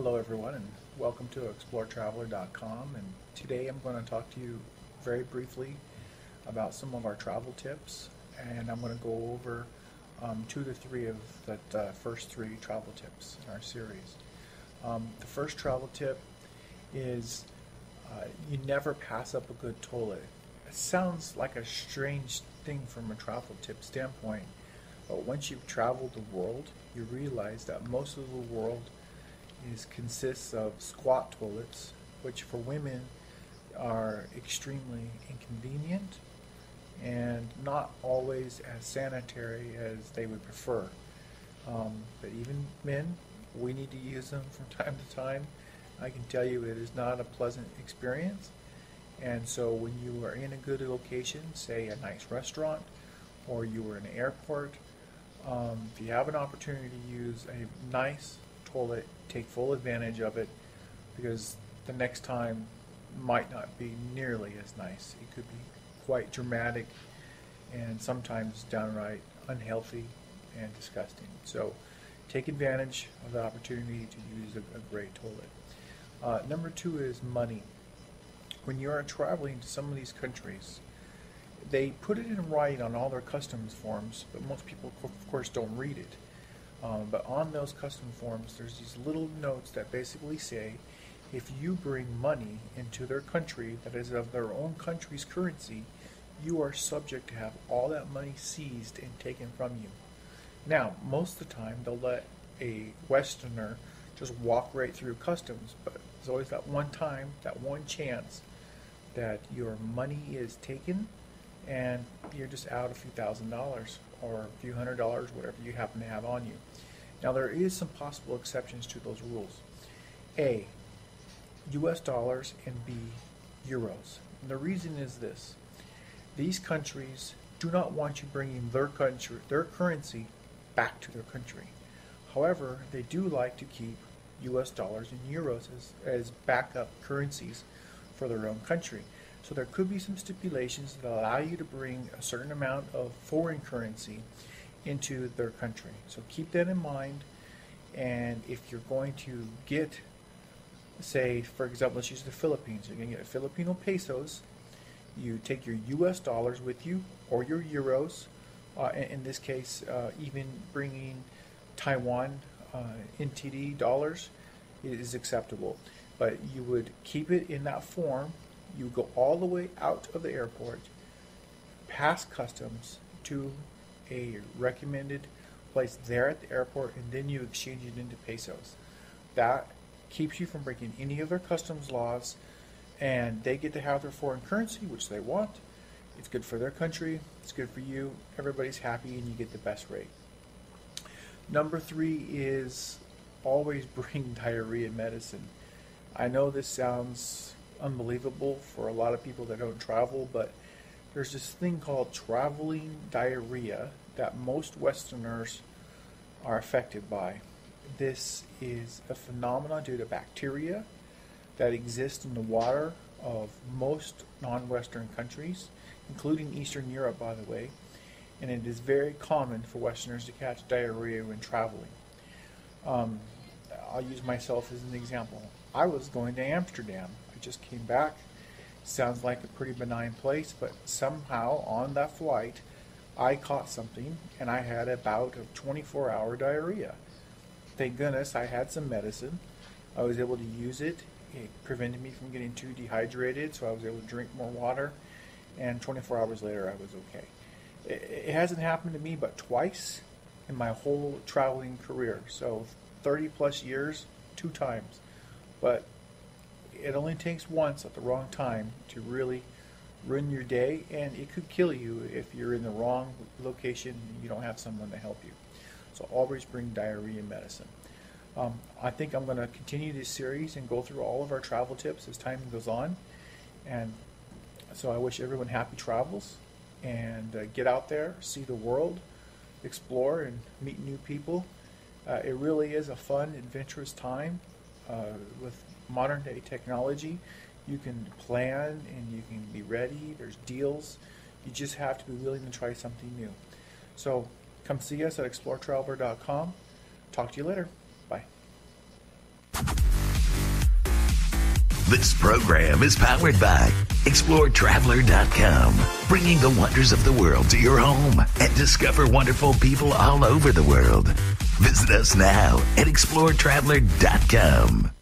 Hello, everyone, and welcome to ExploreTraveler.com. And today I'm going to talk to you very briefly about some of our travel tips, and I'm going to go over um, two to three of the uh, first three travel tips in our series. Um, the first travel tip is uh, you never pass up a good toilet. It sounds like a strange thing from a travel tip standpoint, but once you've traveled the world, you realize that most of the world is consists of squat toilets, which for women are extremely inconvenient and not always as sanitary as they would prefer. Um, but even men, we need to use them from time to time. I can tell you it is not a pleasant experience. And so when you are in a good location, say a nice restaurant, or you are in an airport, um, if you have an opportunity to use a nice toilet, take full advantage of it because the next time might not be nearly as nice. It could be quite dramatic and sometimes downright unhealthy and disgusting. So take advantage of the opportunity to use a, a great toilet. Uh, number two is money. When you are traveling to some of these countries, they put it in writing on all their customs forms, but most people, of course, don't read it. Um, but on those custom forms, there's these little notes that basically say if you bring money into their country that is of their own country's currency, you are subject to have all that money seized and taken from you. Now, most of the time, they'll let a Westerner just walk right through customs, but there's always that one time, that one chance that your money is taken and you're just out a few thousand dollars or a few hundred dollars, whatever you happen to have on you. Now, there is some possible exceptions to those rules. A, US dollars, and B, euros. And the reason is this these countries do not want you bringing their country, their currency back to their country. However, they do like to keep US dollars and euros as, as backup currencies for their own country. So there could be some stipulations that allow you to bring a certain amount of foreign currency into their country. So keep that in mind. And if you're going to get, say, for example, let's use the Philippines. You're going to get Filipino pesos. You take your U.S. dollars with you or your euros. Uh, in, this case, uh, even bringing Taiwan uh, NTD dollars is acceptable. But you would keep it in that form. You go all the way out of the airport, past customs to a recommended place there at the airport, and then you exchange it into pesos. That keeps you from breaking any of their customs laws, and they get to have their foreign currency, which they want. It's good for their country, it's good for you, everybody's happy, and you get the best rate. Number three is always bring diarrhea medicine. I know this sounds unbelievable for a lot of people that don't travel, but there's this thing called traveling diarrhea that most Westerners are affected by. This is a phenomenon due to bacteria that exist in the water of most non Western countries, including Eastern Europe, by the way, and it is very common for Westerners to catch diarrhea when traveling. Um, I'll use myself as an example. I was going to Amsterdam. I just came back Sounds like a pretty benign place, but somehow on that flight, I caught something and I had about a bout of 24 hour diarrhea. Thank goodness I had some medicine. I was able to use it. It prevented me from getting too dehydrated, so I was able to drink more water. And 24 hours later, I was okay. It, hasn't happened to me but twice in my whole traveling career. So 30 plus years, two times. But it only takes once at the wrong time to really ruin your day, and it could kill you if you're in the wrong location and you don't have someone to help you. So always bring diarrhea medicine. Um, I think I'm going to continue this series and go through all of our travel tips as time goes on. And so I wish everyone happy travels and uh, get out there, see the world, explore, and meet new people. Uh, it really is a fun, adventurous time uh, with modern day technology, you can plan and you can be ready. There's deals. You just have to be willing to try something new. So come see us at exploretraveler.com. Talk to you later. Bye. This program is powered by ExploreTraveler.com, bringing the wonders of the world to your home and discover wonderful people all over the world. Visit us now at ExploreTraveler.com.